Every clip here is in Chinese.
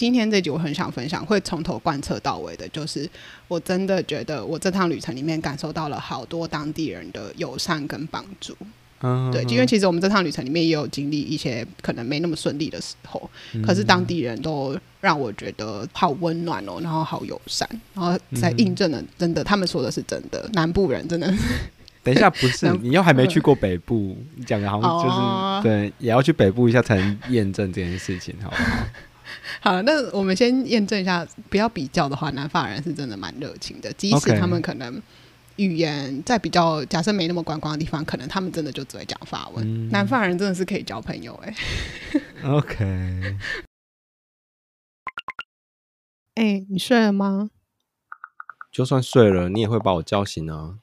今天这集我很想分享，会从头贯彻到尾的，就是我真的觉得我这趟旅程里面感受到了好多当地人的友善跟帮助。嗯，对，因为其实我们这趟旅程里面也有经历一些可能没那么顺利的时候，嗯，可是当地人都让我觉得好温暖哦，然后好友善，然后才印证了真的，他们说的是真的，南部人真的。等一下，不是 你又还没去过北部，你讲的好像就是、哦、对，也要去北部一下才能验证这件事情，好不好？好，那我们先验证一下，不要比较的话，南法人是真的蛮热情的，即使他们可能语言在比较假设没那么观光的地方，可能他们真的就只会讲法文。嗯、南法人真的是可以交朋友哎、欸。OK。哎、欸，你睡了吗？就算睡了，你也会把我叫醒啊。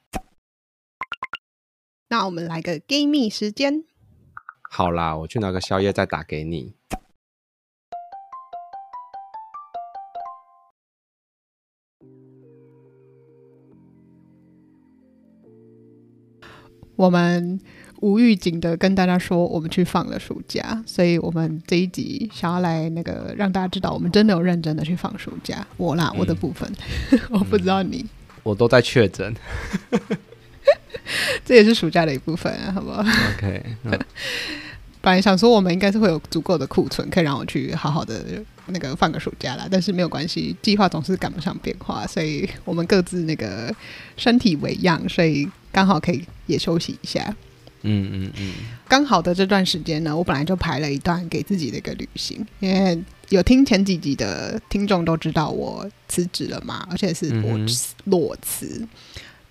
那我们来个 Game 时间。好啦，我去拿个宵夜再打给你。我们无预警的跟大家说，我们去放了暑假，所以我们这一集想要来那个让大家知道，我们真的有认真的去放暑假。我啦，嗯、我的部分，我不知道你，我都在确诊。这也是暑假的一部分啊，好不好？OK，本来想说我们应该是会有足够的库存，可以让我去好好的那个放个暑假啦。但是没有关系，计划总是赶不上变化，所以我们各自那个身体为恙，所以刚好可以也休息一下。嗯嗯嗯，刚好的这段时间呢，我本来就排了一段给自己的一个旅行，因为有听前几集的听众都知道我辞职了嘛，而且是我裸辞。嗯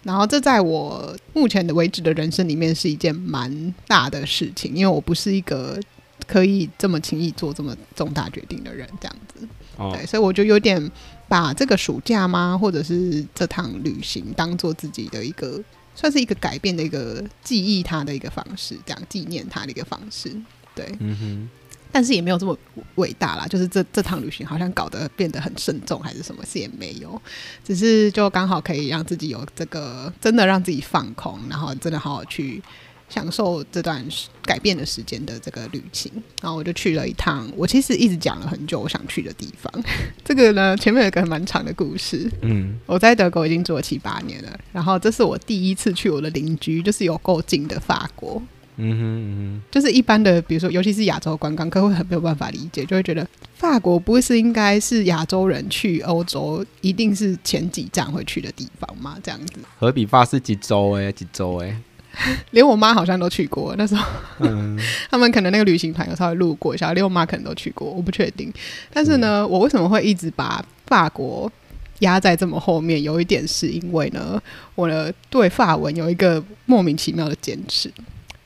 然后这在我目前的为止的人生里面是一件蛮大的事情，因为我不是一个可以这么轻易做这么重大决定的人，这样子。哦、对，所以我就有点把这个暑假吗，或者是这趟旅行当做自己的一个，算是一个改变的一个记忆它的一个方式，这样纪念它的一个方式。对，嗯哼。但是也没有这么伟大啦，就是这这趟旅行好像搞得变得很慎重，还是什么事也没有，只是就刚好可以让自己有这个真的让自己放空，然后真的好好去享受这段改变的时间的这个旅行。然后我就去了一趟，我其实一直讲了很久我想去的地方。这个呢，前面有个蛮长的故事。嗯，我在德国已经住了七八年了，然后这是我第一次去我的邻居，就是有够近的法国。嗯哼嗯哼，就是一般的，比如说，尤其是亚洲观光客会很没有办法理解，就会觉得法国不是应该是亚洲人去欧洲一定是前几站会去的地方吗？这样子，何比法是几周哎，几周哎，连我妈好像都去过。那时候，嗯，他们可能那个旅行团有稍微路过一下，连我妈可能都去过，我不确定。但是呢，嗯，我为什么会一直把法国压在这么后面？有一点是因为呢，我的对法文有一个莫名其妙的坚持。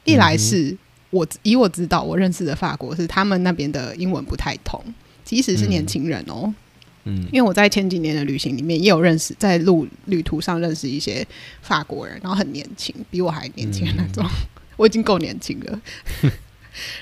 一来是我以我知道我认识的法国是他们那边的英文不太通，即使是年轻人哦，嗯，因为我在前几年的旅行里面也有认识，在路旅途上认识一些法国人，然后很年轻，比我还年轻的那种，我已经够年轻了。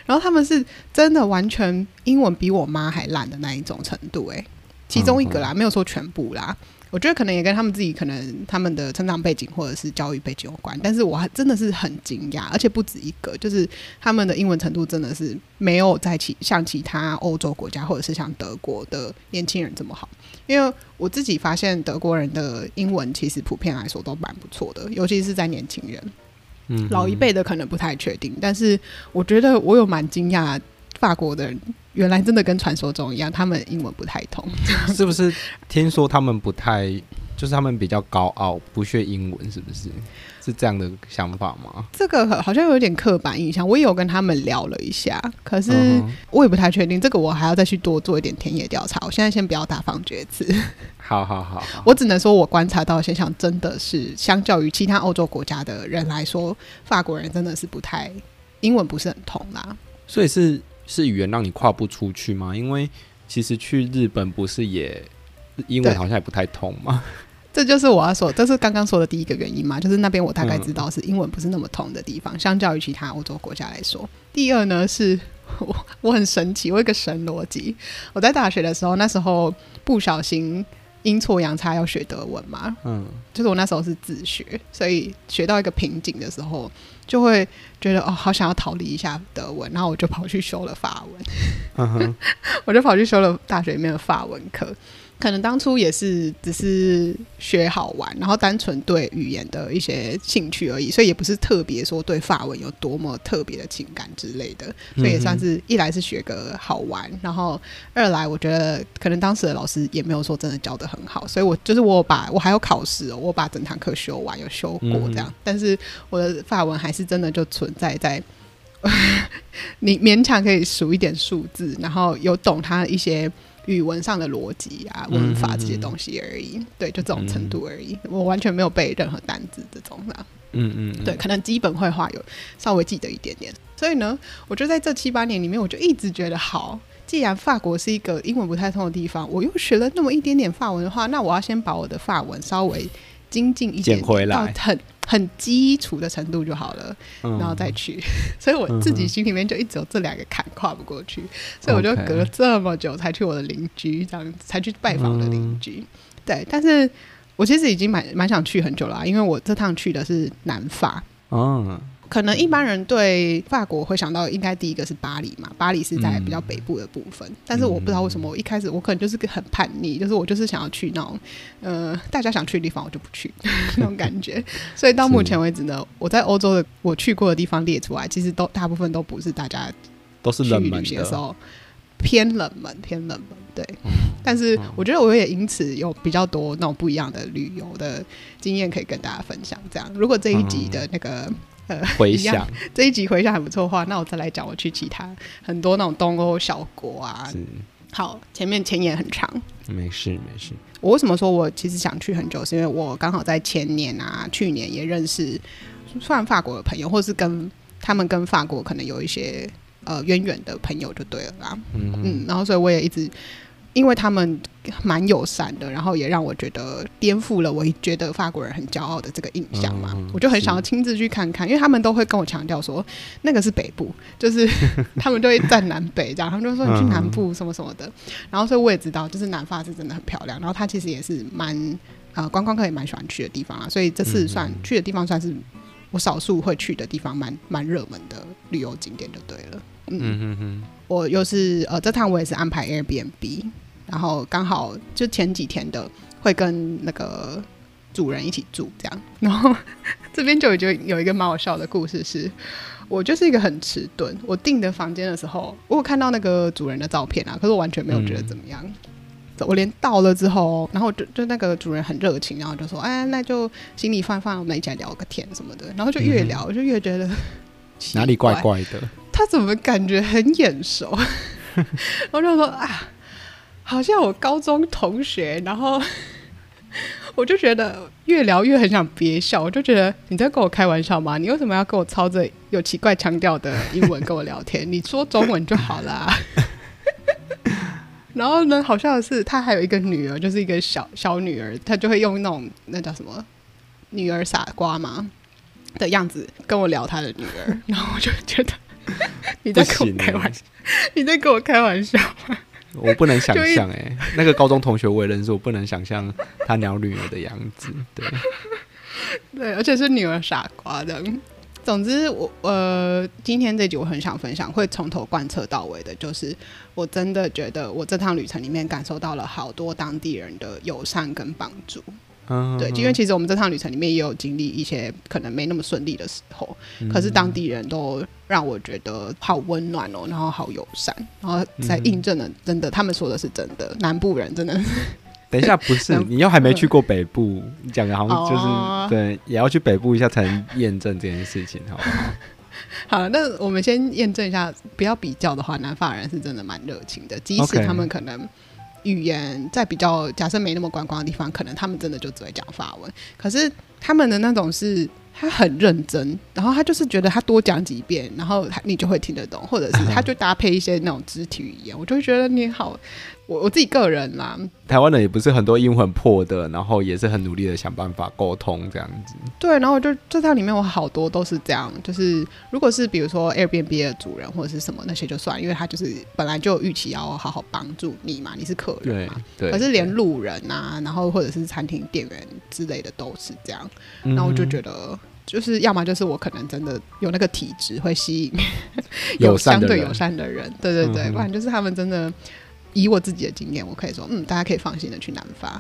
然后他们是真的完全英文比我妈还烂的那一种程度，哎，其中一个啦，没有说全部啦。我觉得可能也跟他们自己可能他们的成长背景或者是教育背景有关，但是我还真的是很惊讶，而且不止一个，就是他们的英文程度真的是没有在其像其他欧洲国家或者是像德国的年轻人这么好。因为我自己发现德国人的英文其实普遍来说都蛮不错的，尤其是在年轻人，嗯，老一辈的可能不太确定，但是我觉得我有蛮惊讶。法国的人原来真的跟传说中一样，他们英文不太通，是不是？听说他们不太，就是他们比较高傲，不屑英文，是不是？是这样的想法吗？这个好像有点刻板印象。我也有跟他们聊了一下，可是我也不太确定。这个我还要再去多做一点田野调查。我现在先不要大放厥词。好好好好，我只能说我观察到的现象真的是，相较于其他欧洲国家的人来说，法国人真的是不太英文不是很通啦。所以是。是语言让你跨不出去吗？因为其实去日本不是也英文好像也不太通吗？这就是我要说，这是刚刚说的第一个原因嘛，就是那边我大概知道是英文不是那么通的地方，嗯、相较于其他欧洲国家来说。第二呢，是我我很神奇，我有一个神逻辑。我在大学的时候，那时候不小心阴错阳差要学德文嘛，嗯，就是我那时候是自学，所以学到一个瓶颈的时候。就会觉得哦，好想要逃离一下德文，然后我就跑去修了法文。Uh. 我我就跑去修了大学里面的法文课。可能当初也是只是学好玩，然后单纯对语言的一些兴趣而已，所以也不是特别说对法文有多么特别的情感之类的，所以也算是一来是学个好玩，然后二来我觉得可能当时的老师也没有说真的教的很好，所以我就是我把我还有考试哦，我把整堂课修完有修过这样，但是我的法文还是真的就存在在你勉强可以数一点数字，然后有懂他一些。语文上的逻辑啊、文法这些东西而已，嗯、对，就这种程度而已。嗯、我完全没有背任何单字这种的。嗯嗯，对，可能基本会话有稍微记得一点点。所以呢，我就在这七八年里面，我就一直觉得，好，既然法国是一个英文不太通的地方，我又学了那么一点点法文的话，那我要先把我的法文稍微精进一点，点，到很。很基础的程度就好了，然后再去，嗯、所以我自己心里面就一直有这两个坎跨不过去，嗯、所以我就隔了这么久才去我的邻居，这样才去拜访我的邻居。嗯、对，但是我其实已经蛮蛮想去很久了，因为我这趟去的是南法。嗯可能一般人对法国会想到，应该第一个是巴黎嘛，巴黎是在比较北部的部分。嗯、但是我不知道为什么，我一开始我可能就是个很叛逆，就是我就是想要去那种，呃，大家想去的地方我就不去那种感觉。所以到目前为止呢，我在欧洲的我去过的地方列出来，其实都大部分都不是大家都是冷门的时候，偏冷门，偏冷门。对，嗯、但是我觉得我也因此有比较多那种不一样的旅游的经验可以跟大家分享。这样，如果这一集的那个。回想这一集回想还不错的话，那我再来讲我去其他很多那种东欧小国啊。是好，前面前言很长，没事没事。我为什么说我其实想去很久，是因为我刚好在前年啊、去年也认识算法国的朋友，或是跟他们跟法国可能有一些呃渊源的朋友就对了啦。嗯嗯，然后所以我也一直。因为他们蛮友善的，然后也让我觉得颠覆了我觉得法国人很骄傲的这个印象嘛，嗯、我就很想要亲自去看看，因为他们都会跟我强调说那个是北部，就是他们就会站南北这样，他们就说你去南部什么什么的，然后所以我也知道，就是南法是真的很漂亮，然后它其实也是蛮呃观光客也蛮喜欢去的地方啊，所以这次算、嗯、去的地方算是我少数会去的地方，蛮蛮热门的旅游景点就对了。嗯嗯嗯，我又是呃，这趟我也是安排 Airbnb，然后刚好就前几天的会跟那个主人一起住这样，然后这边就就有一个蛮好笑的故事是，是我就是一个很迟钝，我订的房间的时候，我有看到那个主人的照片啊，可是我完全没有觉得怎么样，嗯、我连到了之后，然后就就那个主人很热情，然后就说，哎，那就行李放放，我们一起来聊个天什么的，然后就越聊、嗯、就越觉得 哪里怪怪的。他怎么感觉很眼熟？我就说啊，好像我高中同学。然后 我就觉得越聊越很想憋笑。我就觉得你在跟我开玩笑吗？你为什么要跟我操着有奇怪腔调的英文跟我聊天？你说中文就好啦。然后呢，好像是他还有一个女儿，就是一个小小女儿，她就会用那种那叫什么“女儿傻瓜”嘛的样子跟我聊他的女儿。然后我就觉得。你在跟我开玩笑？你在跟我开玩笑吗？我不能想 象哎，那个高中同学我也认识，我不能想象他鸟女儿的样子。对，对，而且是女儿傻瓜的。总之我，我呃，今天这集我很想分享，会从头贯彻到尾的，就是我真的觉得我这趟旅程里面感受到了好多当地人的友善跟帮助。对，因为其实我们这趟旅程里面也有经历一些可能没那么顺利的时候，嗯、可是当地人都让我觉得好温暖哦，然后好友善，然后才印证了真的，他们说的是真的，南部人真的。等一下，不是你又还没去过北部，你讲的好像就是、哦、对，也要去北部一下才能验证这件事情，好不好？好，那我们先验证一下，不要比较的话，南法人是真的蛮热情的，即使他们可能。语言在比较假设没那么观光的地方，可能他们真的就只会讲法文。可是他们的那种是，他很认真，然后他就是觉得他多讲几遍，然后他你就会听得懂，或者是他就搭配一些那种肢体语言，我就会觉得你好。我我自己个人啦，台湾人也不是很多英文很破的，然后也是很努力的想办法沟通这样子。对，然后就这套里面我好多都是这样，就是如果是比如说 Airbnb 的主人或者是什么那些就算，因为他就是本来就预期要好好帮助你嘛，你是客人嘛，对。对，可是连路人啊，然后或者是餐厅店员之类的都是这样，然后我就觉得就是要么就是我可能真的有那个体质会吸引 有相对友善的人，对对对，不然就是他们真的。以我自己的经验，我可以说，嗯，大家可以放心的去南法。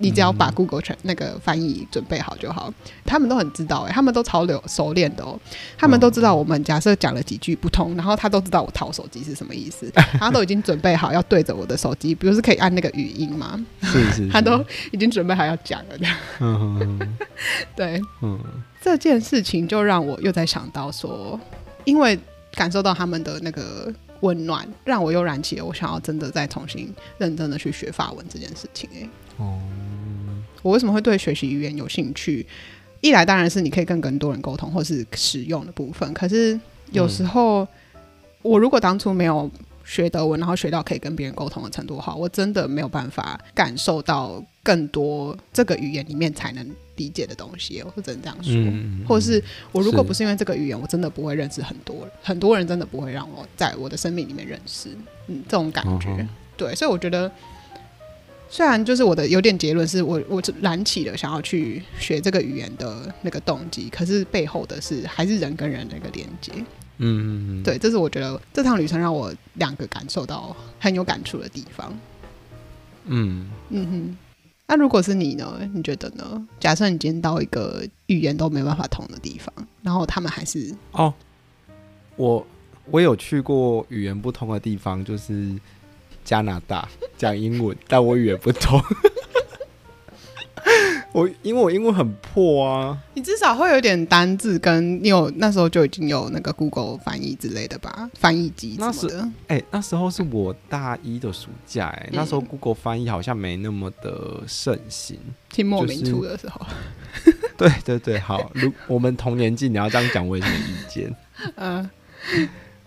你只要把 Google 全那个翻译准备好就好，他们都很知道哎、欸，他们都超流熟练的哦，他们都知道我们假设讲了几句不通，然后他都知道我掏手机是什么意思，他都已经准备好要对着我的手机，比如是可以按那个语音嘛，是是，是，他都已经准备好要讲了。的，嗯，对，嗯，这件事情就让我又在想到说，因为感受到他们的那个温暖，让我又燃起了我想要真的再重新认真的去学法文这件事情哎、欸，哦。我为什么会对学习语言有兴趣？一来当然是你可以跟更多人沟通，或是使用的部分。可是有时候，嗯、我如果当初没有学德文，然后学到可以跟别人沟通的程度的话，我真的没有办法感受到更多这个语言里面才能理解的东西。我只能这样说。嗯、或者是我如果不是因为这个语言，我真的不会认识很多人，很多人真的不会让我在我的生命里面认识。嗯，这种感觉，哦、对，所以我觉得。虽然就是我的有点结论是我我燃起了想要去学这个语言的那个动机，可是背后的是还是人跟人的那个连接。嗯嗯嗯，对，这是我觉得这趟旅程让我两个感受到很有感触的地方。嗯嗯哼，那如果是你呢？你觉得呢？假设你今天到一个语言都没办法通的地方，然后他们还是哦，我我有去过语言不通的地方，就是。加拿大讲英文，但我语言不通。我因为我英文很破啊。你至少会有点单字，跟你有那时候就已经有那个 Google 翻译之类的吧？翻译机什么的。哎、欸，那时候是我大一的暑假、欸，哎、嗯，那时候 Google 翻译好像没那么的盛行。清末民初的时候。对对对，好，如我们同年纪，你要这样讲，我也没意见。嗯，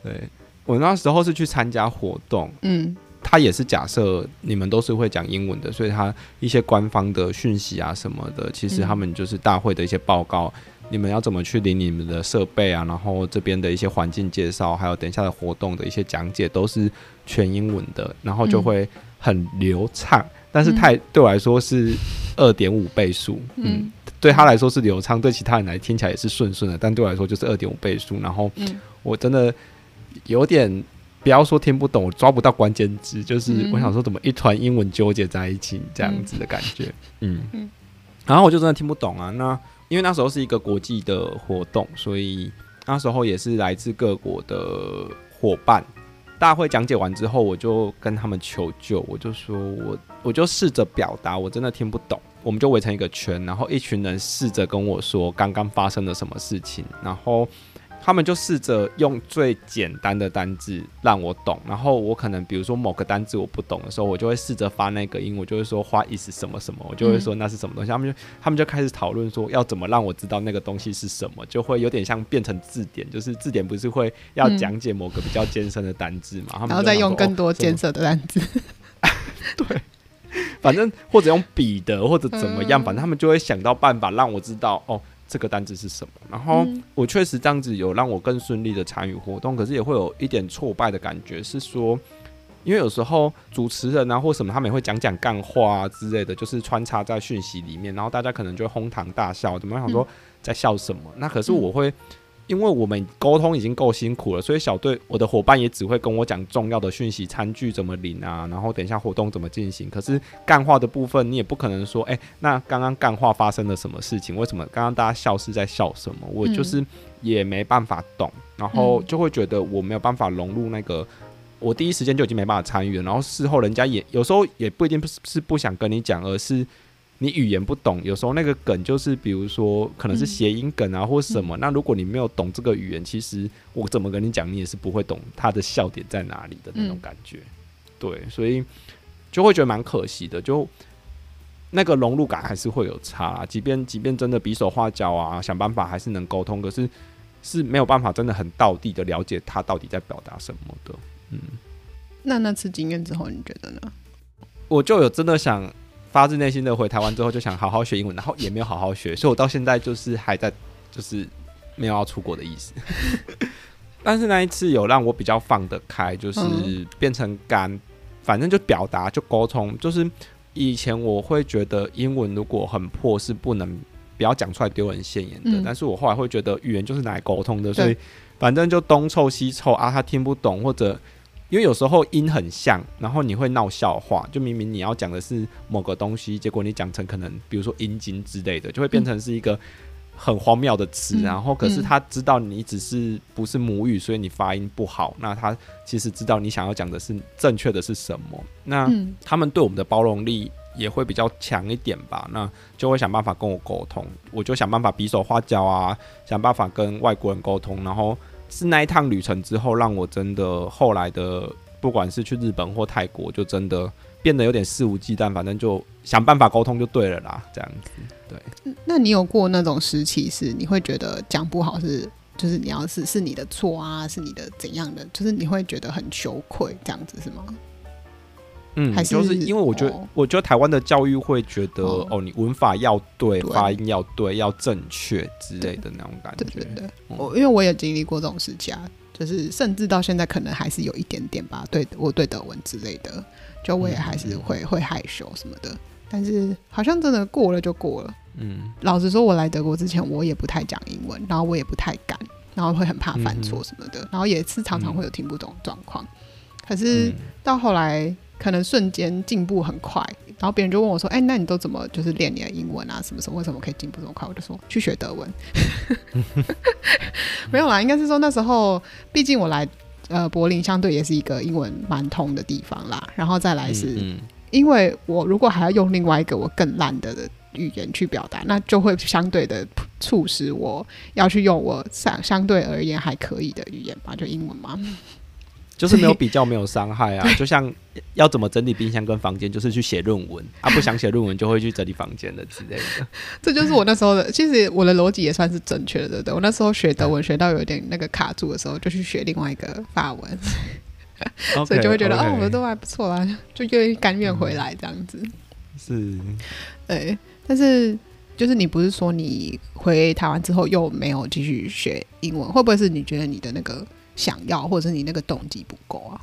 对，我那时候是去参加活动，嗯。他也是假设你们都是会讲英文的，所以他一些官方的讯息啊什么的，其实他们就是大会的一些报告，嗯、你们要怎么去领你们的设备啊，然后这边的一些环境介绍，还有等一下的活动的一些讲解，都是全英文的，然后就会很流畅。嗯、但是太对我来说是二点五倍速，嗯，嗯，对他来说是流畅，对其他人来听起来也是顺顺的，但对我来说就是二点五倍速。然后我真的有点。不要说听不懂，我抓不到关键字，就是我想说怎么一团英文纠结在一起这样子的感觉，嗯，嗯，然后我就真的听不懂啊。那因为那时候是一个国际的活动，所以那时候也是来自各国的伙伴。大会讲解完之后，我就跟他们求救，我就说我我就试着表达，我真的听不懂。我们就围成一个圈，然后一群人试着跟我说刚刚发生了什么事情，然后。他们就试着用最简单的单字让我懂，然后我可能比如说某个单字我不懂的时候，我就会试着发那个音，我就会说 What is 什么什么，我就会说那是什么东西。他们就他们就开始讨论说要怎么让我知道那个东西是什么，就会有点像变成字典，就是字典不是会要讲解某个比较艰深的单字嘛，他们然后再用更多艰涩的单字。对，反正或者用笔的 或者怎么样，反正他们就会想到办法让我知道哦。这个单子是什么？然后我确实这样子有让我更顺利的参与活动，可是也会有一点挫败的感觉，是说，因为有时候主持人啊或什么，他们也会讲讲干话啊之类的，就是穿插在讯息里面，然后大家可能就会哄堂大笑，怎么想说在笑什么？那可是我会。因为我们沟通已经够辛苦了，所以小队我的伙伴也只会跟我讲重要的讯息，餐具怎么领啊，然后等一下活动怎么进行。可是干话的部分，你也不可能说，哎、欸，那刚刚干话发生了什么事情？为什么刚刚大家笑是在笑什么？我就是也没办法懂，然后就会觉得我没有办法融入那个，我第一时间就已经没办法参与了。然后事后人家也有时候也不一定是是不想跟你讲，而是。你语言不懂，有时候那个梗就是，比如说可能是谐音梗啊，或什么。嗯、那如果你没有懂这个语言，其实我怎么跟你讲，你也是不会懂他的笑点在哪里的那种感觉。嗯、对，所以就会觉得蛮可惜的，就那个融入感还是会有差啊。即便即便真的比手画脚啊，想办法还是能沟通，可是是没有办法真的很到地的了解他到底在表达什么的。嗯，那那次经验之后，你觉得呢？我就有真的想。发自内心的回台湾之后，就想好好学英文，然后也没有好好学，所以我到现在就是还在，就是没有要出国的意思。但是那一次有让我比较放得开，就是变成敢，反正就表达就沟通，就是以前我会觉得英文如果很破是不能不要讲出来丢人现眼的，但是我后来会觉得语言就是拿来沟通的，所以反正就东凑西凑啊，他听不懂或者。因为有时候音很像，然后你会闹笑话。就明明你要讲的是某个东西，结果你讲成可能比如说阴茎之类的，就会变成是一个很荒谬的词。嗯、然后可是他知道你只是不是母语，所以你发音不好。那他其实知道你想要讲的是正确的是什么。那他们对我们的包容力也会比较强一点吧？那就会想办法跟我沟通，我就想办法比手画脚啊，想办法跟外国人沟通。然后是那一趟旅程之后，让我真的后来的，不管是去日本或泰国，就真的变得有点肆无忌惮，反正就想办法沟通就对了啦，这样子。对，那你有过那种时期是你会觉得讲不好是，就是你要是是你的错啊，是你的怎样的，就是你会觉得很羞愧这样子是吗？嗯，还是就是因为我觉得，哦、我觉得台湾的教育会觉得，哦，哦，你文法要对，对发音要对，要正确之类的那种感觉。对对对，我、嗯、因为我也经历过这种事情啊，就是甚至到现在可能还是有一点点吧。对，我对德文之类的，就我也还是会、嗯、会害羞什么的。但是好像真的过了就过了。嗯，老实说，我来德国之前，我也不太讲英文，然后我也不太敢，然后会很怕犯错什么的，嗯、然后也是常常会有听不懂状况。嗯、可是到后来。可能瞬间进步很快，然后别人就问我说：“哎、欸，那你都怎么就是练你的英文啊？什么什么？为什么可以进步这么快？”我就说：“去学德文。”没有啦，应该是说那时候，毕竟我来呃柏林，相对也是一个英文蛮通的地方啦。然后再来是，嗯嗯因为我如果还要用另外一个我更烂的语言去表达，那就会相对的促使我要去用我相相对而言还可以的语言吧，就英文嘛。就是没有比较，没有伤害啊！就像要怎么整理冰箱跟房间，就是去写论文啊。不想写论文，就会去整理房间的之类的。这就是我那时候的，其实我的逻辑也算是正确的，对不对？我那时候学德文学到有点那个卡住的时候，就去学另外一个法文，所以就会觉得.哦，我的都还不错啦，就愿意甘愿回来这样子。是，对。但是就是你不是说你回台湾之后又没有继续学英文，会不会是你觉得你的那个？想要，或者是你那个动机不够啊？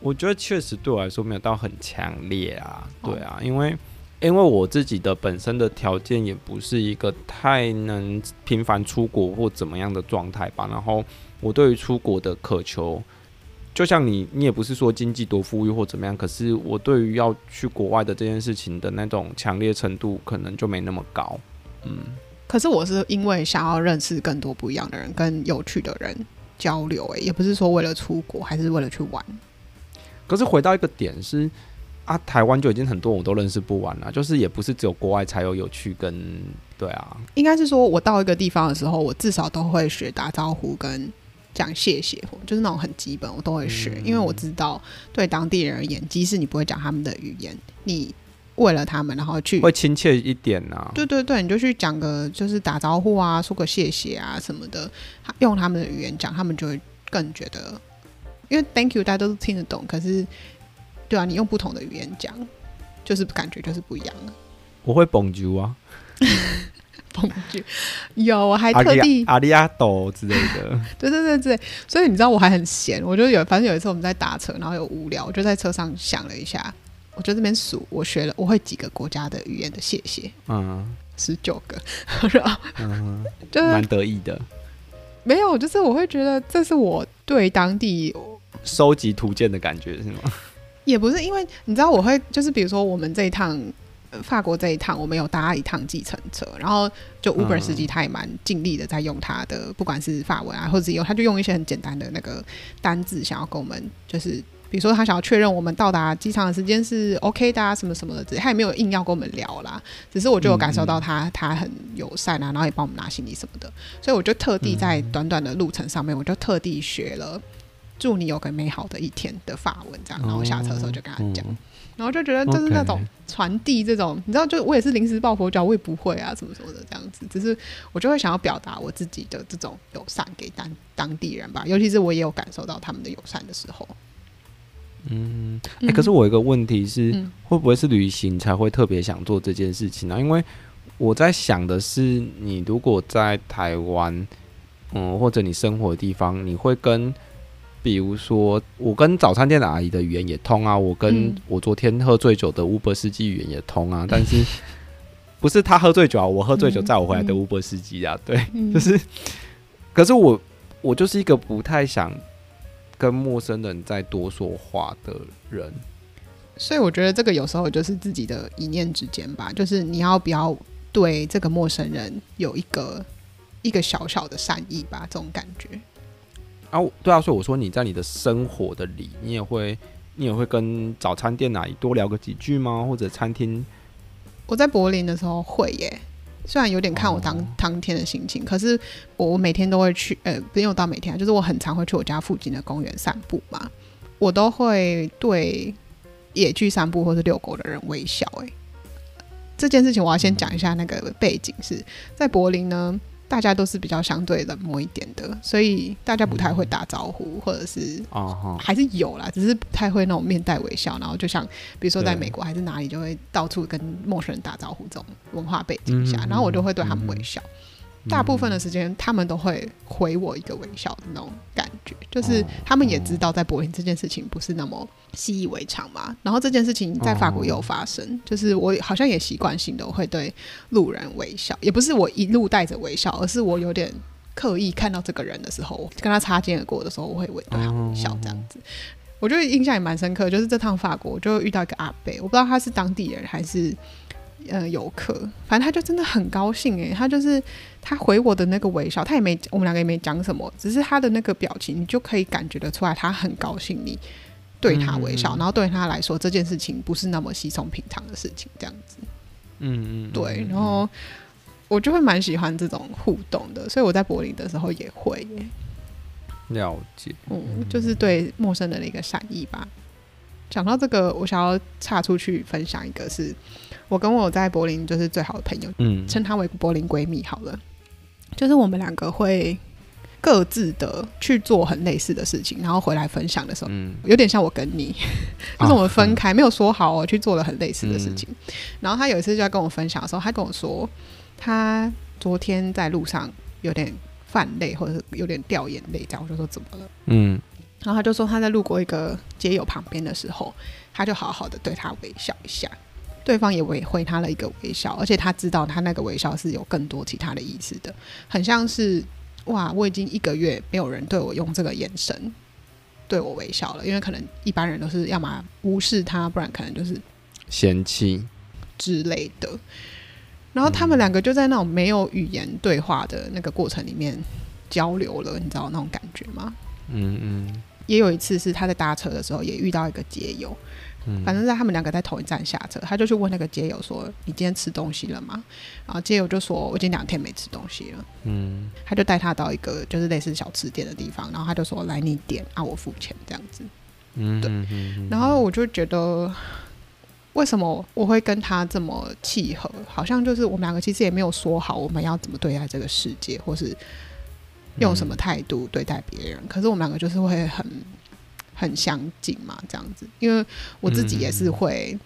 我觉得确实对我来说没有到很强烈啊，对啊，因为因为我自己的本身的条件也不是一个太能频繁出国或怎么样的状态吧。然后我对于出国的渴求，就像你，你也不是说经济多富裕或怎么样，可是我对于要去国外的这件事情的那种强烈程度，可能就没那么高。嗯，可是我是因为想要认识更多不一样的人，跟有趣的人。交流也不是说为了出国，还是为了去玩。可是回到一个点是啊，台湾就已经很多我都认识不完了，就是也不是只有国外才有有趣跟对啊。应该是说我到一个地方的时候，我至少都会学打招呼跟讲谢谢，就是那种很基本我都会学，嗯、因为我知道对当地人而言，即使你不会讲他们的语言，你。为了他们，然后去会亲切一点呐、啊。对对对，你就去讲个，就是打招呼啊，说个谢谢啊什么的，用他们的语言讲，他们就会更觉得，因为 Thank you 大家都听得懂，可是，对啊，你用不同的语言讲，就是感觉就是不一样了。我会 Bonjour 啊，Bonjour 有，我还特地阿里阿斗之类的。对对对对，所以你知道我还很闲，我就有，反正有一次我们在打车，然后有无聊，我就在车上想了一下。我就这边数，我学了，我会几个国家的语言的谢谢，嗯，十九个，然后嗯，就是蛮得意的。没有，就是我会觉得这是我对当地收集图鉴的感觉，是吗？也不是，因为你知道，我会就是比如说我们这一趟法国这一趟，我们有搭一趟计程车，然后就 Uber 司机他也蛮尽力的在用他的，不管是法文啊，或者是用他就用一些很简单的那个单字，想要跟我们就是。比如说，他想要确认我们到达机场的时间是 OK 的啊，什么什么的，他也没有硬要跟我们聊啦。只是我就有感受到他，他很友善啊，然后也帮我们拿行李什么的。所以我就特地在短短的路程上面，我就特地学了“祝你有个美好的一天”的法文，这样。然后下车的时候就跟他讲，然后就觉得就是那种传递这种，你知道，就我也是临时抱佛脚，我也不会啊，什么什么的这样子。只是我就会想要表达我自己的这种友善给当当地人吧，尤其是我也有感受到他们的友善的时候。嗯，哎、欸，可是我有一个问题是，嗯、会不会是旅行才会特别想做这件事情呢？因为我在想的是，你如果在台湾，嗯，或者你生活的地方，你会跟，比如说我跟早餐店的阿姨的语言也通啊，我跟我昨天喝醉酒的 Uber 司机语言也通啊，嗯、但是 不是他喝醉酒啊，我喝醉酒载我回来的 Uber 司机啊，对，嗯、就是，可是我我就是一个不太想。跟陌生人在多说话的人。所以我觉得这个有时候就是自己的一念之间吧，就是你要不要对这个陌生人有一个一个小小的善意吧，这种感觉。啊，对啊，所以我说你在你的生活的里，你也会你也会跟早餐店那里多聊个几句吗？或者餐厅？我在柏林的时候会耶，虽然有点看我当、哦、当天的心情，可是我我每天都会去，呃，不用到每天，就是我很常会去我家附近的公园散步嘛，我都会对。也去散步或是遛狗的人微笑，诶，这件事情我要先讲一下那个背景是在柏林呢，大家都是比较相对冷漠一点的，所以大家不太会打招呼，或者是还是有啦，只是不太会那种面带微笑，然后就像比如说在美国还是哪里，就会到处跟陌生人打招呼这种文化背景下，然后我就会对他们微笑。大部分的时间，他们都会回我一个微笑的那种感觉，就是他们也知道在柏林这件事情不是那么习以为常嘛。然后这件事情在法国也有发生，就是我好像也习惯性的会对路人微笑，也不是我一路带着微笑，而是我有点刻意看到这个人的时候，跟他擦肩而过的时候，我会微对他微笑这样子。我觉得印象也蛮深刻，就是这趟法国就遇到一个阿伯，我不知道他是当地人还是。呃，游客，反正他就真的很高兴诶，他就是他回我的那个微笑，他也没，我们两个也没讲什么，只是他的那个表情，你就可以感觉得出来，他很高兴你对他微笑，嗯、然后对他来说这件事情不是那么稀松平常的事情，这样子。嗯嗯，对，然后我就会蛮喜欢这种互动的，所以我在柏林的时候也会耶。了解，嗯，就是对陌生人的一个善意吧。讲到这个，我想要岔出去分享一个是。我跟我在柏林就是最好的朋友，嗯，称她为柏林闺蜜好了。就是我们两个会各自的去做很类似的事情，然后回来分享的时候，嗯，有点像我跟你，就是我们分开、啊、没有说好哦，去做了很类似的事情。嗯、然后他有一次就在跟我分享的时候，他跟我说，他昨天在路上有点泛泪，或者是有点掉眼泪，这样我就说怎么了？嗯，然后他就说他在路过一个街友旁边的时候，他就好好的对他微笑一下。对方也回回他了一个微笑，而且他知道他那个微笑是有更多其他的意思的，很像是哇，我已经一个月没有人对我用这个眼神对我微笑了，因为可能一般人都是要么无视他，不然可能就是嫌弃之类的。然后他们两个就在那种没有语言对话的那个过程里面交流了，你知道那种感觉吗？嗯嗯。也有一次是他在搭车的时候也遇到一个街友。反正在他们两个在同一站下车，他就去问那个街友说：“你今天吃东西了吗？”然后街友就说：“我已经两天没吃东西了。”嗯，他就带他到一个就是类似小吃店的地方，然后他就说：“来，你点啊，我付钱。”这样子，嗯，对。然后我就觉得，为什么我会跟他这么契合？好像就是我们两个其实也没有说好我们要怎么对待这个世界，或是用什么态度对待别人。可是我们两个就是会很。很相近嘛，这样子，因为我自己也是会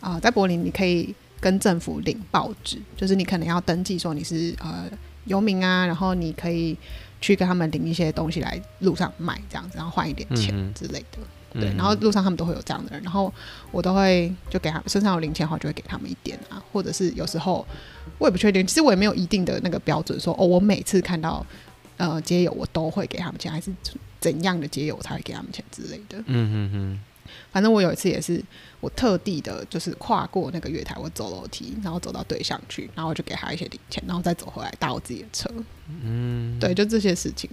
啊、嗯呃，在柏林你可以跟政府领报纸，就是你可能要登记说你是呃游民啊，然后你可以去跟他们领一些东西来路上卖这样子，然后换一点钱之类的，嗯、对，然后路上他们都会有这样的人，然后我都会就给他们身上有零钱的话，就会给他们一点啊，或者是有时候我也不确定，其实我也没有一定的那个标准说哦，我每次看到呃街友我都会给他们钱，还是。怎样的街友才会给他们钱之类的？嗯嗯嗯。反正我有一次也是，我特地的，就是跨过那个月台，我走楼梯，然后走到对象去，然后我就给他一些零钱，然后再走回来搭我自己的车。嗯，对，就这些事情，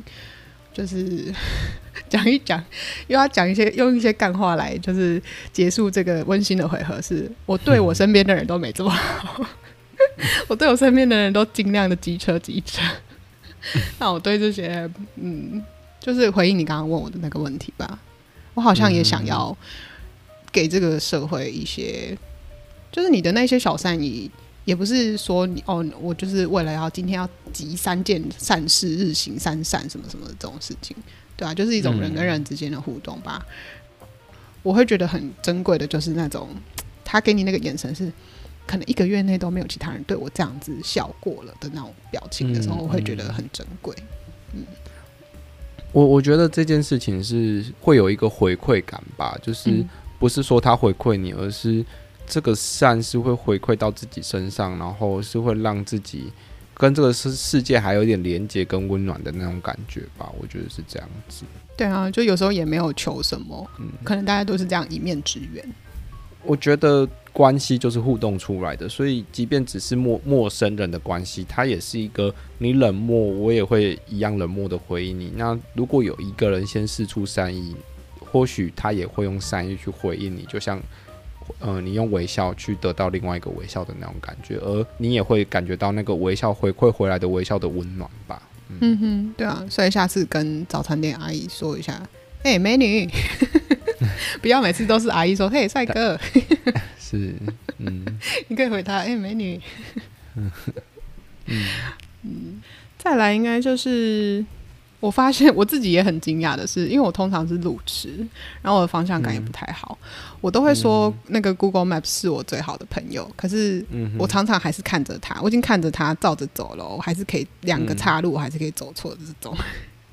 就是 讲一讲，又要讲一些，用一些干话来，就是结束这个温馨的回合。是我对我身边的人都没这么好，我对我身边的人都尽量的机车机车。那我对这些，嗯。就是回应你刚刚问我的那个问题吧，我好像也想要给这个社会一些，就是你的那些小善意，也不是说你哦，我就是为了要今天要集三件善事，日行三善什么什么的这种事情，对啊，就是一种人跟人之间的互动吧。我会觉得很珍贵的，就是那种他给你那个眼神是，可能一个月内都没有其他人对我这样子笑过了的那种表情的时候，我会觉得很珍贵，嗯。我我觉得这件事情是会有一个回馈感吧，就是不是说他回馈你，而是这个善是会回馈到自己身上，然后是会让自己跟这个世世界还有一点连接跟温暖的那种感觉吧。我觉得是这样子。对啊，就有时候也没有求什么，嗯，可能大家都是这样一面之缘。我觉得关系就是互动出来的，所以即便只是陌陌生人的关系，它也是一个你冷漠，我也会一样冷漠的回应你。那如果有一个人先试出善意，或许他也会用善意去回应你，就像，呃，你用微笑去得到另外一个微笑的那种感觉，而你也会感觉到那个微笑回馈回来的微笑的温暖吧。嗯，嗯哼，对啊，所以下次跟早餐店阿姨说一下，哎，美女。不要每次都是阿姨说：“嘿，帅哥。”是，嗯，你可以回答：“哎、欸，美女。”嗯。嗯，再来应该就是我发现我自己也很惊讶的是，因为我通常是路痴，然后我的方向感也不太好，嗯、我都会说那个 Google Maps 是我最好的朋友，可是我常常还是看着它，我已经看着它照着走了，我还是可以两个岔路，我还是可以走错的这种。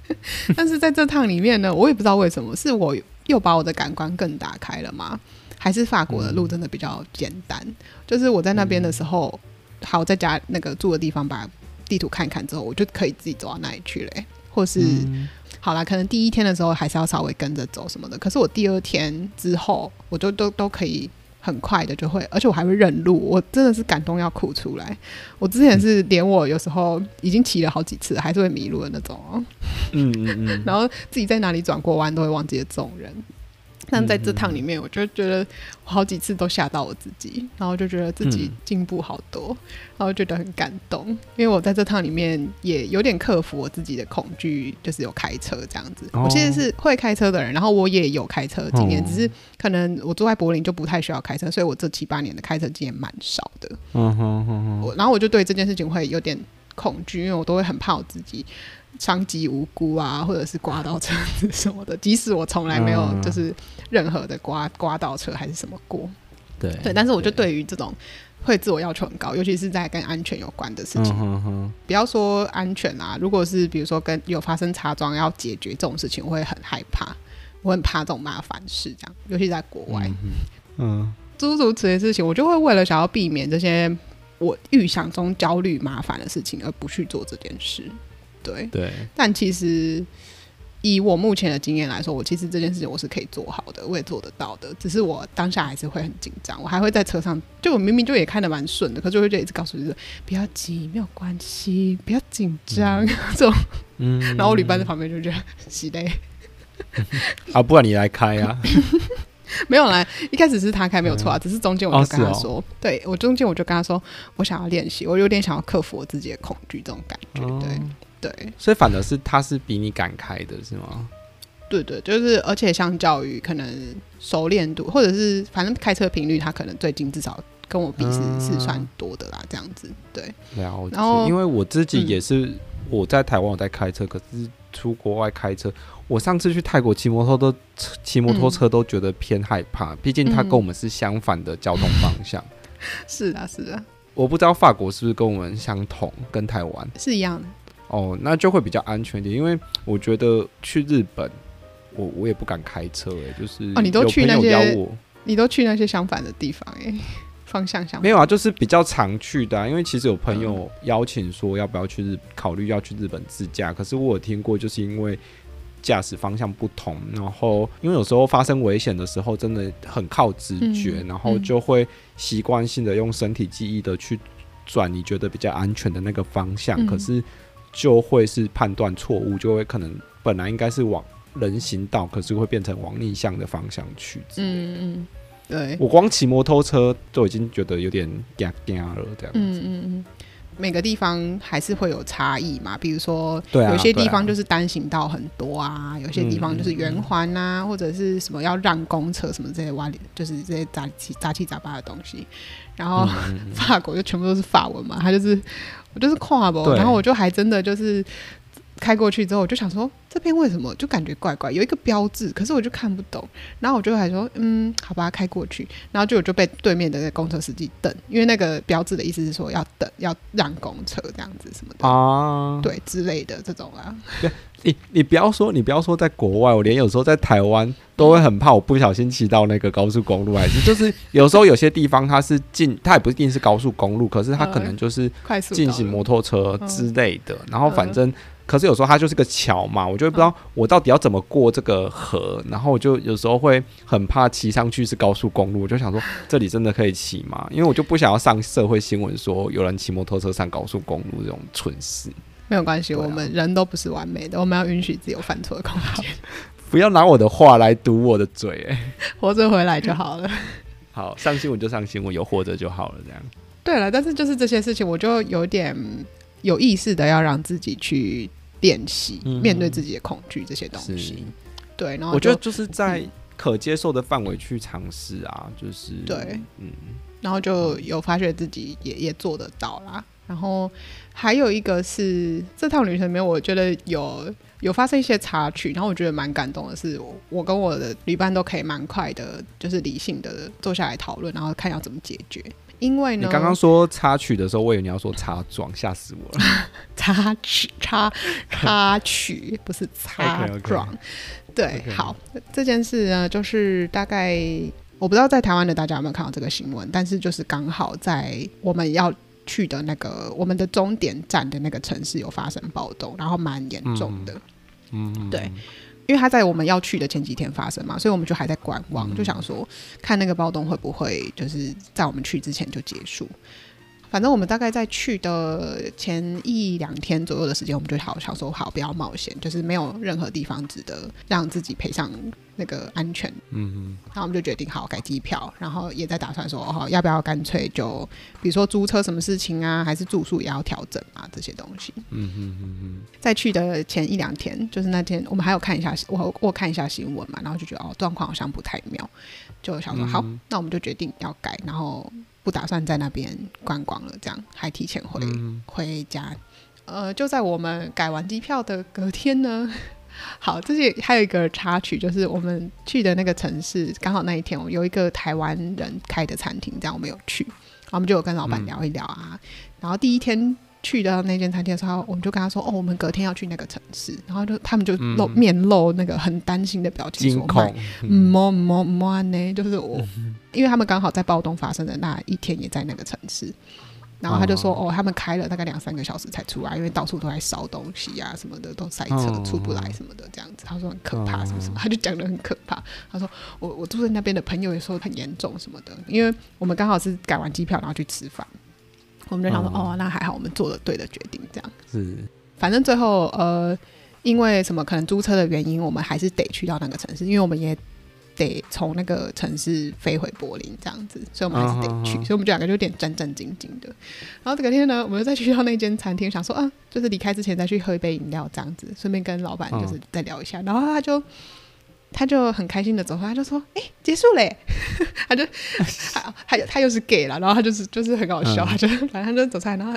但是在这趟里面呢，我也不知道为什么，是我又把我的感官更打开了吗？还是法国的路真的比较简单？嗯、就是我在那边的时候，嗯、好在家那个住的地方，把地图看一看之后，我就可以自己走到那里去了。或是、嗯、好啦，可能第一天的时候还是要稍微跟着走什么的，可是我第二天之后，我就都都可以。很快的就会，而且我还会认路，我真的是感动要哭出来。我之前是连我有时候已经骑了好几次，还是会迷路的那种。嗯嗯嗯，然后自己在哪里转过弯都会忘记的这种人。但在这趟里面，我就觉得我好几次都吓到我自己，然后就觉得自己进步好多，然后觉得很感动。因为我在这趟里面也有点克服我自己的恐惧，就是有开车这样子。我其实是会开车的人，然后我也有开车经验，只是可能我住在柏林就不太需要开车，所以我这七八年的开车经验蛮少的。嗯哼哼哼。我然后我就对这件事情会有点恐惧，因为我都会很怕我自己。伤及无辜啊，或者是刮到车子什么的，即使我从来没有就是任何的刮刮到车还是什么过，对对，但是我就对。于这种会自我要求很高，尤其是在跟安全有关的事情，嗯、哼哼。不要说安全啊，如果是比如说跟有发生擦撞要解决这种事情，我会很害怕，我很怕这种麻烦事，这样，尤其在国外，嗯，诸如此类事情，我就会为了想要避免这些我预想中焦虑麻烦的事情，而不去做这件事。对。对，但其实以我目前的经验来说，我其实这件事情我是可以做好的，我也做得到的。只是我当下还是会很紧张，我还会在车上，就我明明就也开得蛮顺的，可是我就一直告诉自己不要急，没有关系，不要紧张、嗯、这种。嗯，然后我旅伴在旁边就觉得 洗嘞。啊，不然你来开啊。没有啦，一开始是他开没有错啊，嗯、只是中间我就跟他说，哦哦、对我中间我就跟他说，我想要练习，我有点想要克服我自己的恐惧这种感觉，哦、对。对，所以反而是他是比你敢开的，是吗？对对，就是而且相较于可能熟练度，或者是反正开车频率，他可能最近至少跟我比是、嗯、是算多的啦，这样子。对，了解。然后因为我自己也是我在台湾我在开车，嗯、可是出国外开车，我上次去泰国骑摩托都骑摩托车都觉得偏害怕，毕、嗯、竟它跟我们是相反的交通方向。是啊，是啊。我不知道法国是不是跟我们相同，跟台湾是一样的。哦，那就会比较安全一点，因为我觉得去日本，我我也不敢开车哎，就是哦，你都去那些，你都去那些相反的地方哎，方向想。没有啊，就是比较常去的啊，因为其实有朋友邀请说要不要去日，考虑要去日本自驾，可是我有听过，就是因为驾驶方向不同，然后因为有时候发生危险的时候，真的很靠直觉，嗯，然后就会习惯性的用身体记忆的去转你觉得比较安全的那个方向，嗯，可是。就会是判断错误，就会可能本来应该是往人行道，可是会变成往逆向的方向去。嗯嗯，对。我光骑摩托车都已经觉得有点惊惊了，这样子。嗯嗯嗯。每个地方还是会有差异嘛，比如说，有些地方就是单行道很多啊，有些地方就是圆环啊，或者是什么要让公车什么这些挖里，就是这些杂七杂七杂八的东西。然后法国就全部都是法文嘛，他就是。我就是跨博，然后我就还真的就是开过去之后，我就想说这边为什么就感觉怪怪，有一个标志，可是我就看不懂。然后我就还说，嗯，好吧，开过去。然后就我就被对面的那个公车司机等，因为那个标志的意思是说要等，要让公车这样子什么的啊，对之类的这种啊。对，你你不要说，你不要说在国外，我连有时候在台湾都会很怕，我不小心骑到那个高速公路，还是 就是有时候有些地方它是进，它也不一定是高速公路，可是它可能就是快速进行摩托车之类的，然后反正。可是有时候它就是个桥嘛，我就会不知道我到底要怎么过这个河，然后我就有时候会很怕骑上去是高速公路，我就想说这里真的可以骑吗？因为我就不想要上社会新闻说有人骑摩托车上高速公路这种蠢事。没有关系，啊、我们人都不是完美的，我们要允许自己有犯错的空间。不要拿我的话来堵我的嘴，欸，活着回来就好了。好，上新闻就上新闻，有活着就好了，这样。对了，但是就是这些事情，我就有点有意识的要让自己去。练习面对自己的恐惧这些东西，对，然后我觉得就是在可接受的范围去尝试啊，就是对，嗯，然后就有发觉自己也也做得到啦。然后还有一个是这趟旅程里面，我觉得有有发生一些插曲，然后我觉得蛮感动的是，我跟我的旅伴都可以蛮快的，就是理性的坐下来讨论，然后看要怎么解决。因为呢，你刚刚说插曲的时候，我以为你要说插撞，吓死我了。插曲，插插曲，不是插 撞。Okay, okay. 对，Okay. 好，这件事呢，就是大概我不知道在台湾的大家有没有看到这个新闻，但是就是刚好在我们要去的那个我们的终点站的那个城市有发生暴动，然后蛮严重的。嗯，嗯对。因为他在我们要去的前几天发生嘛，所以我们就还在观望，就想说看那个暴动会不会就是在我们去之前就结束。反正我们大概在去的前一两天左右的时间，我们就好想说好不要冒险，就是没有任何地方值得让自己赔上那个安全。嗯嗯。然后我们就决定好改机票，然后也在打算说哦，要不要干脆就比如说租车什么事情啊，还是住宿也要调整啊这些东西。嗯嗯嗯嗯。在去的前一两天，就是那天我们还有看一下我我看一下新闻嘛，然后就觉得哦状况好像不太妙，就想说好，那我们就决定要改，然后。不打算在那边观光了，这样还提前回、嗯、回家。呃，就在我们改完机票的隔天呢，好，这里还有一个插曲，就是我们去的那个城市，刚好那一天我有一个台湾人开的餐厅，这样我们有去，然后我们就有跟老板聊一聊啊。嗯、然后第一天。去到那间餐厅的时候，我们就跟他说：“哦，我们隔天要去那个城市。”然后就他们就露、嗯、面露那个很担心的表情，说：“恐嗯，么么么呢？”就是我，嗯、因为他们刚好在暴动发生的那一天也在那个城市。然后他就说：“哦，哦，他们开了大概两三个小时才出来，因为到处都在烧东西啊什么的，都塞车出不来什么的这样子。”他说很可怕，什么什么，他就讲的很可怕。他说：“我我住在那边的朋友也说很严重什么的，因为我们刚好是改完机票然后去吃饭。”我们就想说，哦，那还好，我们做了对的决定，这样是。反正最后，呃，因为什么可能租车的原因，我们还是得去到那个城市，因为我们也得从那个城市飞回柏林，这样子，所以我们还是得去。所以我们就两个就有点战战兢兢的。然后这个天呢，我们又再去到那间餐厅，想说，啊，就是离开之前再去喝一杯饮料，这样子，顺便跟老板就是再聊一下。然后他就。他就很开心的走他就说：“哎、欸，结束嘞！”他就他他他又是 gay 了，然后他就是就是很搞笑，嗯、他就反正他就走出来，然后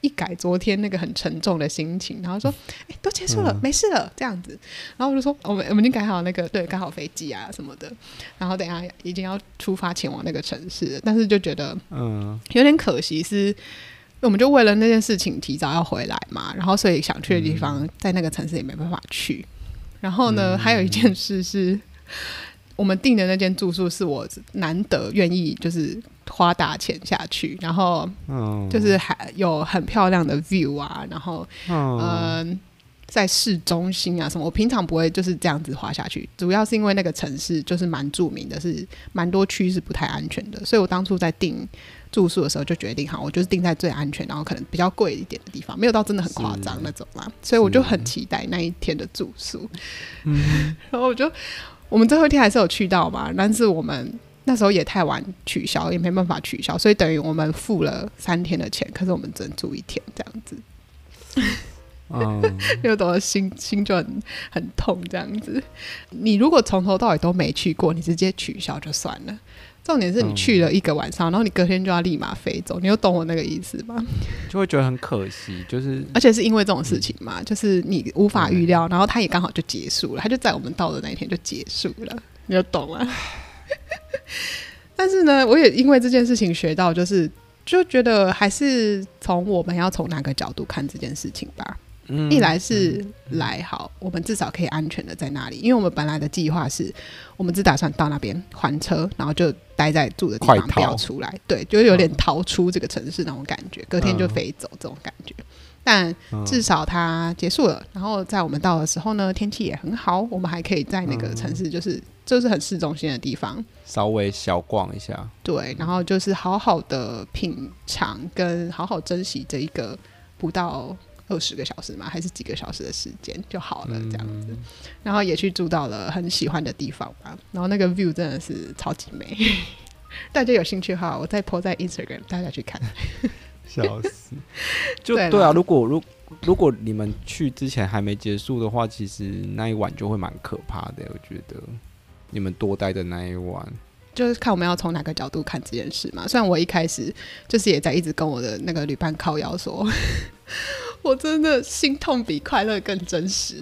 一改昨天那个很沉重的心情，然后说：“哎、欸，都结束了，嗯、没事了。”这样子，然后我就说：“我们我们已经改好那个对，改好飞机啊什么的，然后等一下已经要出发前往那个城市，但是就觉得嗯有点可惜是，是我们就为了那件事情提早要回来嘛，然后所以想去的地方在那个城市也没办法去。”然后呢，嗯、还有一件事是，我们订的那间住宿是我难得愿意就是花大钱下去，然后就是还有很漂亮的 view 啊，然后嗯、呃，在市中心啊什么，我平常不会就是这样子花下去，主要是因为那个城市就是蛮著名的，是蛮多区是不太安全的，所以我当初在订。住宿的时候就决定好，我就是定在最安全，然后可能比较贵一点的地方，没有到真的很夸张那种嘛，所以我就很期待那一天的住宿。嗯，然后我就我们最后一天还是有去到嘛，但是我们那时候也太晚取消，也没办法取消，所以等于我们付了三天的钱，可是我们只能住一天这样子。嗯，又懂得心心就很很痛这样子。你如果从头到尾都没去过，你直接取消就算了。重点是你去了一个晚上，嗯、然后你隔天就要立马飞走，你有懂我那个意思吗？就会觉得很可惜，就是而且是因为这种事情嘛，嗯、就是你无法预料，然后他也刚好就结束了，他就在我们到的那一天就结束了，你就懂了。但是呢，我也因为这件事情学到，就是就觉得还是从我们要从哪个角度看这件事情吧。嗯、一来是来好，我们至少可以安全的在那里，因为我们本来的计划是，我们只打算到那边还车，然后就待在住的地方不要出来，对，就有点逃出这个城市那种感觉，隔天就飞走这种感觉。但至少它结束了，然后在我们到的时候呢，天气也很好，我们还可以在那个城市，就是就是很市中心的地方，稍微小逛一下，对，然后就是好好的品尝跟好好珍惜这一个不到。二十个小时嘛，还是几个小时的时间就好了，这样子。嗯、然后也去住到了很喜欢的地方吧。然后那个 view 真的是超级美，大家有兴趣的话，我再 po 在 Instagram，大家去看。笑死！就对啊，如果如如果你们去之前还没结束的话，其实那一晚就会蛮可怕的。我觉得你们多待的那一晚，就是看我们要从哪个角度看这件事嘛。虽然我一开始就是也在一直跟我的那个旅伴靠腰说。我真的心痛比快乐更真实。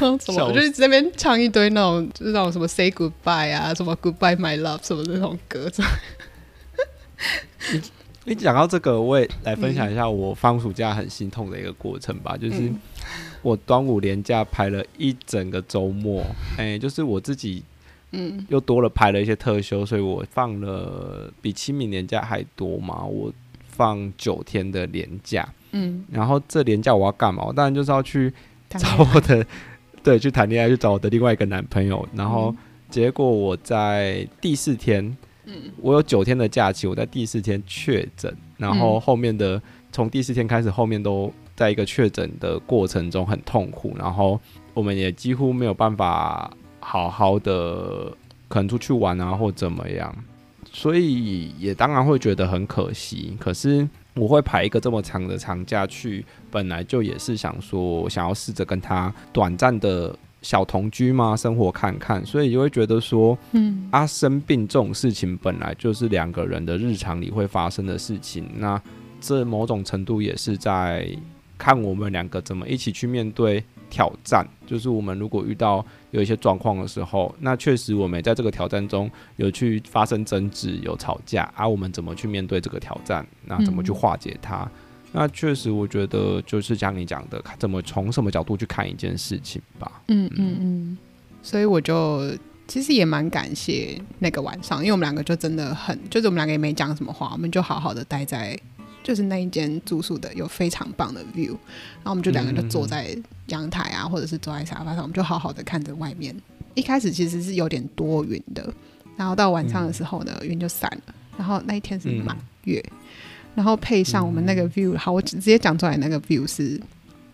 我就一直在那边唱一堆那种，就是那种什么 “say goodbye” 啊，什么 “goodbye my love” 什么那种歌。你你讲到这个，我也来分享一下我放暑假很心痛的一个过程吧。嗯、就是我端午连假排了一整个周末，哎、欸，就是我自己，嗯，又多了排了一些特休，所以我放了比清明年假还多嘛。我放九天的年假。嗯，然后这年假我要干嘛？我当然就是要去找我的，对，去谈恋爱，去找我的另外一个男朋友。然后结果我在第四天，嗯，我有九天的假期，我在第四天确诊，然后后面的从第四天开始，后面都在一个确诊的过程中很痛苦，然后我们也几乎没有办法好好的可能出去玩啊，或怎么样，所以也当然会觉得很可惜。可是。我会排一个这么长的长假去，本来就也是想说，想要试着跟他短暂的小同居嘛，生活看看，所以就会觉得说，嗯，啊，生病这种事情本来就是两个人的日常里会发生的事情，那这某种程度也是在看我们两个怎么一起去面对。挑战就是我们如果遇到有一些状况的时候，那确实我们在这个挑战中有去发生争执、有吵架，而、啊、我们怎么去面对这个挑战？那怎么去化解它？嗯、那确实，我觉得就是像你讲的，怎么从什么角度去看一件事情吧。嗯嗯嗯。所以我就其实也蛮感谢那个晚上，因为我们两个就真的很，就是我们两个也没讲什么话，我们就好好的待在。就是那一间住宿的有非常棒的 view，然后我们就两个人就坐在阳台啊，或者是坐在沙发上，我们就好好的看着外面。一开始其实是有点多云的，然后到晚上的时候呢，云就散了。然后那一天是满月，然后配上我们那个 view，好，我直接讲出来，那个 view 是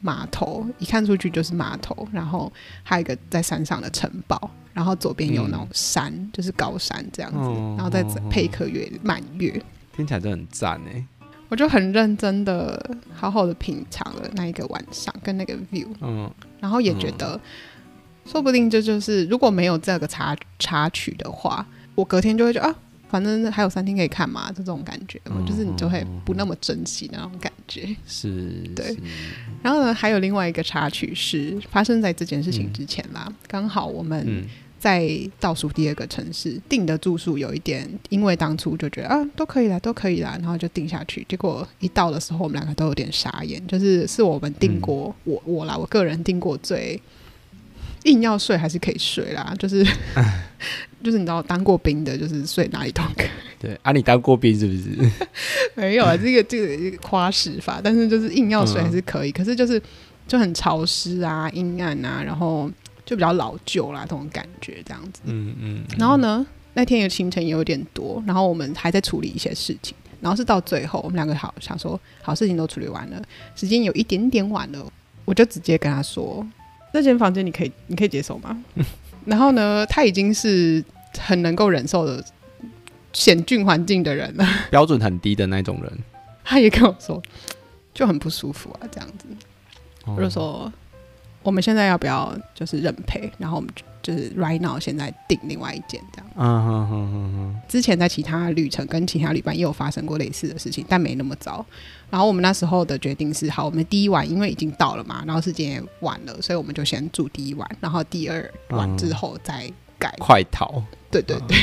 码头，一看出去就是码头，然后还有一个在山上的城堡，然后左边有那种山，就是高山这样子，然后再配一颗月满月，听起来就很赞哎。我就很认真的、好好的品尝了那一个晚上跟那个 view，嗯，然后也觉得，嗯、说不定这就是如果没有这个插插曲的话，我隔天就会觉得啊，反正还有三天可以看嘛，这种感觉，嗯、就是你就会不那么珍惜那种感觉，是，对。然后呢，还有另外一个插曲是发生在这件事情之前啦，嗯、刚好我们。嗯在倒数第二个城市订的住宿有一点，因为当初就觉得啊都可以啦，都可以啦，然后就订下去。结果一到的时候，我们两个都有点傻眼，就是是我们订过，嗯、我我啦，我个人订过最硬要睡还是可以睡啦，就是 就是你知道当过兵的，就是睡哪里都可以。对啊，你当过兵是不是？没有啊，这个这个夸饰法，但是就是硬要睡还是可以，嗯、可是就是就很潮湿啊、阴暗啊，然后。就比较老旧啦，这种感觉这样子。嗯嗯。嗯然后呢，那天的行程也有点多，然后我们还在处理一些事情，然后是到最后，我们两个好想说，好事情都处理完了，时间有一点点晚了，我就直接跟他说，那间房间你可以，你可以接受吗？然后呢，他已经是很能够忍受的险峻环境的人了，标准很低的那种人。他也跟我说，就很不舒服啊，这样子。我就说我们现在要不要就是认赔？然后我们就是 right now 现在订另外一间这样。嗯哼哼哼哼。之前在其他旅程跟其他旅伴也有发生过类似的事情，但没那么糟。然后我们那时候的决定是：好，我们第一晚因为已经到了嘛，然后时间也晚了，所以我们就先住第一晚，然后第二晚之后再改。快逃。对对对。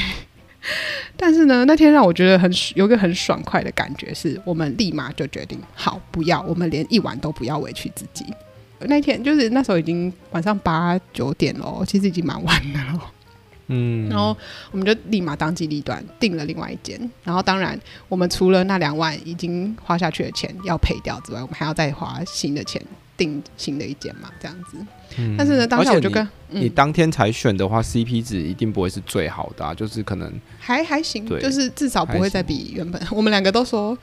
但是呢，那天让我觉得很有个很爽快的感觉，是我们立马就决定好不要，我们连一晚都不要委屈自己。那天就是那时候已经晚上八九点了，其实已经蛮晚的了。嗯，然后我们就立马当机立断订了另外一间。然后当然，我们除了那两万已经花下去的钱要赔掉之外，我们还要再花新的钱订新的一间嘛，这样子。嗯、但是呢，当下我就跟你，嗯、你当天才选的话，CP 值一定不会是最好的，啊，就是可能还还行，就是至少不会再比原本。我们两个都说。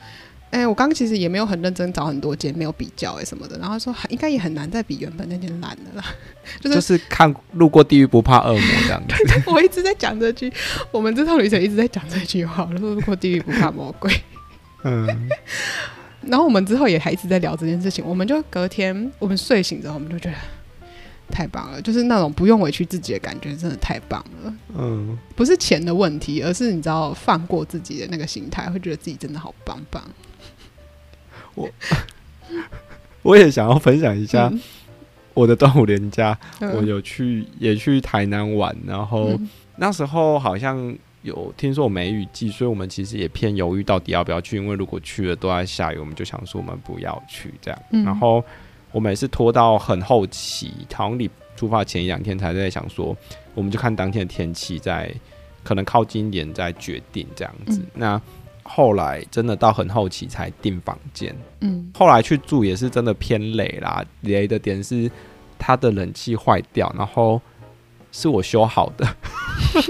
哎、欸，我刚刚其实也没有很认真找很多间，没有比较哎什么的。然后说应该也很难再比原本那间烂的了。就是就是看路过地狱不怕恶魔这样子。我一直在讲这句，我们这趟旅程一直在讲这句话，说路过地狱不怕魔鬼。嗯。然后我们之后也还一直在聊这件事情。我们就隔天我们睡醒之后，我们就觉得太棒了，就是那种不用委屈自己的感觉，真的太棒了。嗯。不是钱的问题，而是你知道放过自己的那个心态，会觉得自己真的好棒棒。我我也想要分享一下我的端午连假，嗯、我有去也去台南玩，然后、嗯、那时候好像有听说梅雨季，所以我们其实也偏犹豫到底要不要去，因为如果去了都在下雨，我们就想说我们不要去这样。嗯、然后我们也是拖到很后期，好像你出发前一两天才在想说，我们就看当天的天气，在可能靠近一点再决定这样子。嗯、那后来真的到很后期才订房间，嗯，后来去住也是真的偏累啦。累的点是它的冷气坏掉，然后是我修好的。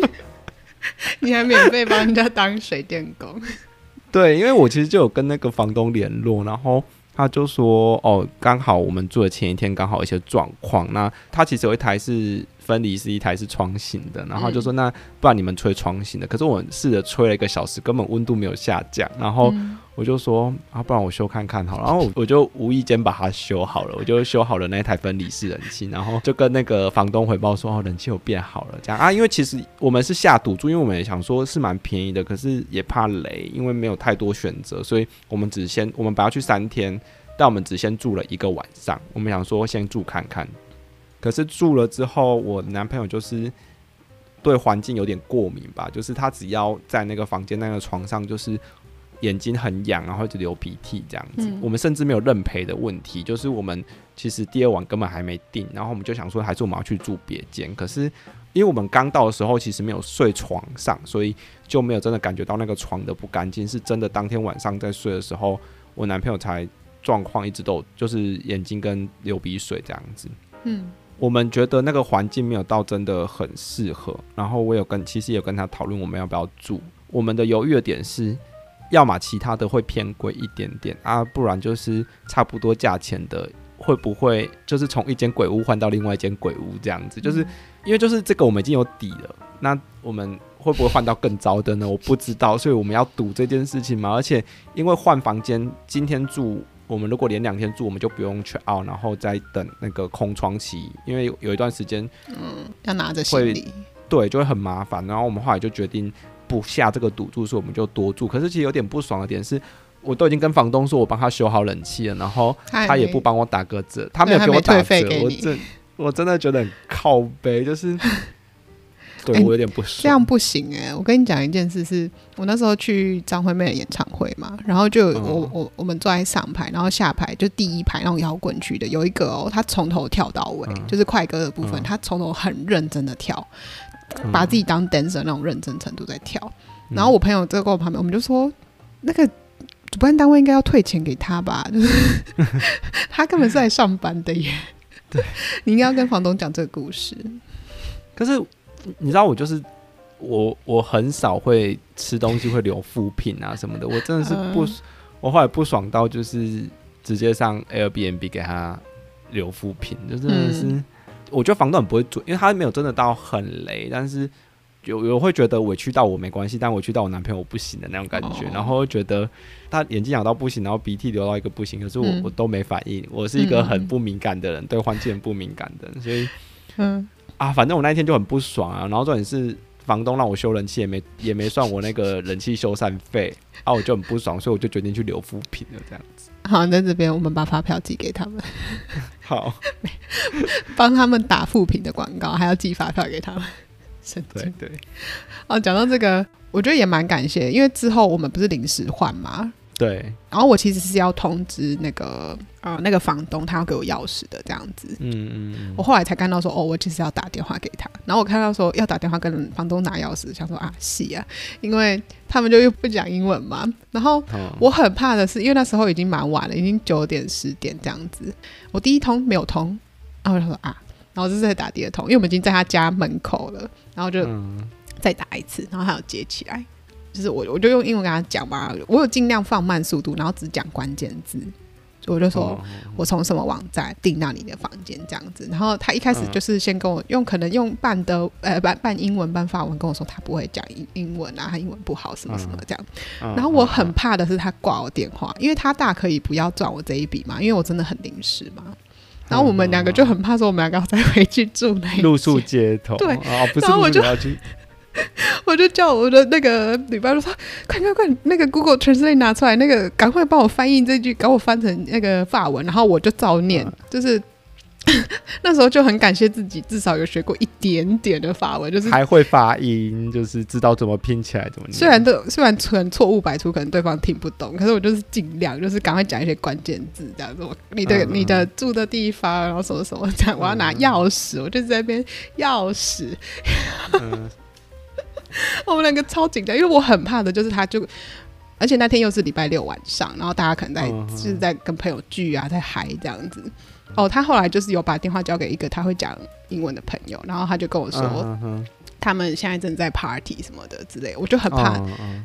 你还免费帮人家当水电工？对，因为我其实就有跟那个房东联络，然后他就说：“哦，刚好我们住的前一天刚好一些状况。那他其实有一台是。”分离是一台是窗型的，然后就说，那不然你们吹窗型的，可是我试着吹了一个小时，根本温度没有下降，然后我就说啊，不然我修看看好了，然后我就无意间把它修好了，我就修好了那台分离式冷气，然后就跟那个房东回报说哦，冷气有变好了。这样啊，因为其实我们是下赌注，因为我们也想说是蛮便宜的，可是也怕雷，因为没有太多选择，所以我们只先我们本来要去三天，但我们只先住了一个晚上，我们想说先住看看。可是住了之后，我男朋友就是对环境有点过敏吧，就是他只要在那个房间那个床上，就是眼睛很痒，然后就流鼻涕这样子。嗯、我们甚至没有认赔的问题，就是我们其实第二晚根本还没定，然后我们就想说，还是我们要去住别间。可是因为我们刚到的时候，其实没有睡床上，所以就没有真的感觉到那个床的不干净。是真的当天晚上在睡的时候，我男朋友才状况一直都就是眼睛跟流鼻水这样子。嗯。我们觉得那个环境没有到真的很适合，然后我有跟其实也有跟他讨论我们要不要住。我们的犹豫的点是，要么其他的会偏贵一点点啊，不然就是差不多价钱的会不会就是从一间鬼屋换到另外一间鬼屋这样子？就是因为就是这个我们已经有底了，那我们会不会换到更糟的呢？我不知道，所以我们要赌这件事情嘛。而且因为换房间，今天住。我们如果连两天住，我们就不用 check out，然后再等那个空窗期，因为有一段时间，嗯，要拿着行李，对，就会很麻烦。然后我们后来就决定不下这个赌注，所以我们就多住。可是其实有点不爽的点是，我都已经跟房东说我帮他修好冷气了，然后他也不帮我打个折，他没有给我打折，我真我真的觉得很靠背，就是。对我有点不这样不行哎，欸！我跟你讲一件事是，是我那时候去张惠妹的演唱会嘛，然后就我我我们坐在上排，然后下排就第一排那种摇滚区的，有一个哦，他从头跳到尾，嗯、就是快歌的部分，嗯、他从头很认真的跳，嗯、把自己当 dancer 那种认真程度在跳。嗯、然后我朋友在跟我旁边，我们就说，那个主办单位应该要退钱给他吧，就是 他根本是来上班的耶。对，你应该要跟房东讲这个故事。可是。你知道我就是我，我很少会吃东西会留副品啊什么的。我真的是不，我后来不爽到就是直接上 Airbnb 给他留副品，就真的是，我觉得房东很不会做，因为他没有真的到很雷，但是有有会觉得委屈到我没关系，但委屈到我男朋友我不行的那种感觉，哦、然后觉得他眼睛痒到不行，然后鼻涕流到一个不行，可是我、嗯、我都没反应，我是一个很不敏感的人，嗯、对环境很不敏感的人，所以嗯啊，反正我那一天就很不爽啊，然后重点是房东让我修冷气也没也没算我那个人气修缮费，啊我就很不爽，所以我就决定去留负评了这样子。好，在这边我们把发票寄给他们，好，帮他们打负评的广告，还要寄发票给他们。对对，哦，讲到这个，我觉得也蛮感谢，因为之后我们不是临时换嘛，对，然后我其实是要通知那个呃那个房东，他要给我钥匙的这样子，嗯嗯嗯，我后来才看到说，哦，我其实要打电话给他，然后我看到说要打电话跟房东拿钥匙，想说啊，是啊，因为他们就又不讲英文嘛，然后我很怕的是，因为那时候已经蛮晚了，已经九点十点这样子，我第一通没有通，然后我就说啊。然后就是在打第二通，因为我们已经在他家门口了，然后就再打一次，然后他有接起来，就是我我就用英文跟他讲嘛，我有尽量放慢速度，然后只讲关键字，我就说我从什么网站订到你的房间这样子，然后他一开始就是先跟我用可能用半的呃半半英文半法文跟我说他不会讲英英文啊，他英文不好什么什么这样，然后我很怕的是他挂我电话，因为他大可以不要赚我这一笔嘛，因为我真的很临时嘛。然后我们两个就很怕说我们两个要再回去住那露宿街头。对，哦、不是然后我就 我就叫我的那个女伴说：“快快快，那个 Google Translate 拿出来，那个赶快帮我翻译这句，给我翻成那个法文。”然后我就照念，嗯、就是。那时候就很感谢自己，至少有学过一点点的法文，就是还会发音，就是知道怎么拼起来，怎么念。虽然都虽然错误百出，可能对方听不懂，可是我就是尽量，就是赶快讲一些关键字，这样子。我你的、嗯、你的住的地方，然后什么什么这样，我要拿钥匙，我就在那边钥匙。嗯、我们两个超紧张，因为我很怕的就是他就，而且那天又是礼拜六晚上，然后大家可能在、嗯、就是在跟朋友聚啊，在嗨这样子。哦，他后来就是有把电话交给一个他会讲英文的朋友，然后他就跟我说，他们现在正在 party 什么的之类，我就很怕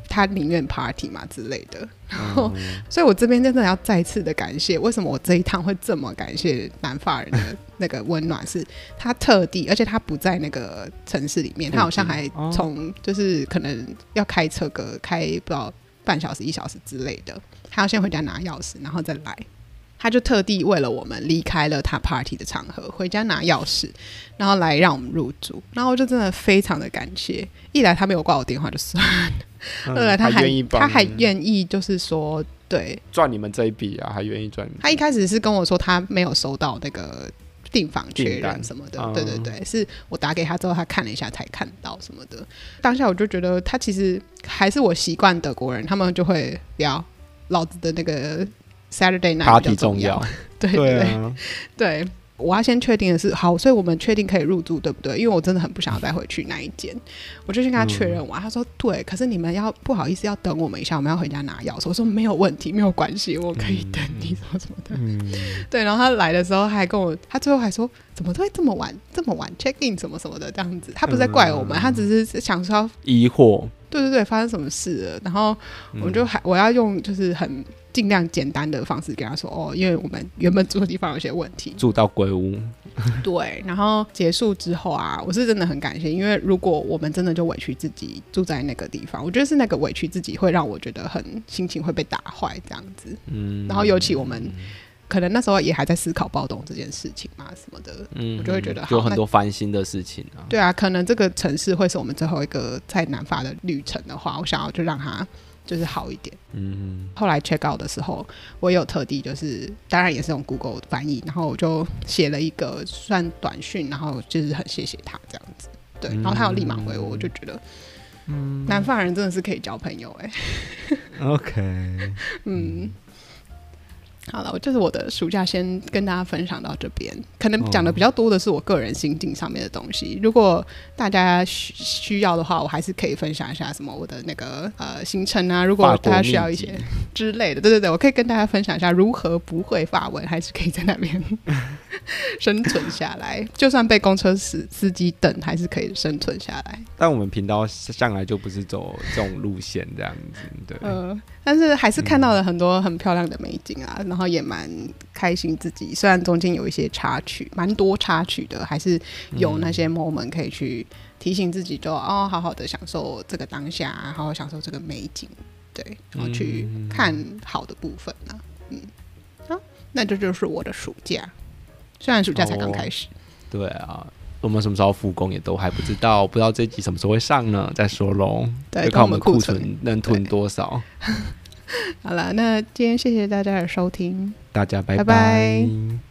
他宁愿 party 嘛之类的。然后，所以我这边真的要再次的感谢，为什么我这一趟会这么感谢南法人的那个温暖，是他特地，而且他不在那个城市里面，他好像还从就是可能要开车个开不知道半小时一小时之类的，他要先回家拿钥匙，然后再来。他就特地为了我们离开了他 party 的场合，回家拿钥匙，然后来让我们入住。然后我就真的非常的感谢，一来他没有挂我电话就算了，嗯、二来他还，还他还愿意就是说对赚你们这一笔啊，还愿意赚。他一开始是跟我说他没有收到那个订房确认什么的，单对对对，是我打给他之后他看了一下才看到什么的。当下我就觉得他其实还是我习惯德国人，他们就会聊老子的那个。Saturday night 比较重要，对对 对，对，啊、对，我要先确定的是好，所以我们确定可以入住，对不对？因为我真的很不想要再回去那一间，我就先跟他确认完，嗯、他说对，可是你们要不好意思要等我们一下，我们要回家拿钥匙。我说没有问题，没有关系，我可以等你什么什么的。嗯、对，然后他来的时候还跟我，他最后还说怎么都会这么晚，这么晚 check in 什么什么的？这样子，他不是在怪我们，嗯、他只是想说疑惑，对对对，发生什么事了？然后我就还我要用就是很。尽量简单的方式跟他说哦，因为我们原本住的地方有些问题，住到鬼屋。对，然后结束之后啊，我是真的很感谢，因为如果我们真的就委屈自己住在那个地方，我觉得是那个委屈自己会让我觉得很心情会被打坏这样子。嗯，然后尤其我们可能那时候也还在思考暴动这件事情嘛什么的，嗯，我就会觉得有很多烦心的事情啊。对啊，可能这个城市会是我们最后一个在南法的旅程的话，我想要就让他。就是好一点。嗯，后来 check out 的时候，我有特地就是，当然也是用 Google 翻译，然后我就写了一个算短讯，然后就是很谢谢他这样子。对，然后他有立马回我，我就觉得，嗯，南法人真的是可以交朋友哎、欸。OK，嗯。好了，我就是我的暑假，先跟大家分享到这边。可能讲的比较多的是我个人心境上面的东西。如果大家需需要的话，我还是可以分享一下什么我的那个呃行程啊。如果大家需要一些，之类的。对对对，我可以跟大家分享一下如何不会发文，还是可以在那边 生存下来。就算被公车司司机等，还是可以生存下来。但我们频道向来就不是走这种路线，这样子。对，呃，但是还是看到了很多很漂亮的美景啊，嗯、然后也蛮开心自己。虽然中间有一些插曲，蛮多插曲的，还是有那些 moment 可以去。提醒自己就，就哦，好好的享受这个当下，好好享受这个美景，对，然后去看好的部分呢、啊。嗯，好、啊，那这就，就是我的暑假，虽然暑假才刚开始、哦。对啊，我们什么时候复工也都还不知道，不知道这集什么时候会上呢？再说喽，对，就看我们库存能囤多少。好了，那今天谢谢大家的收听，大家拜拜。拜拜。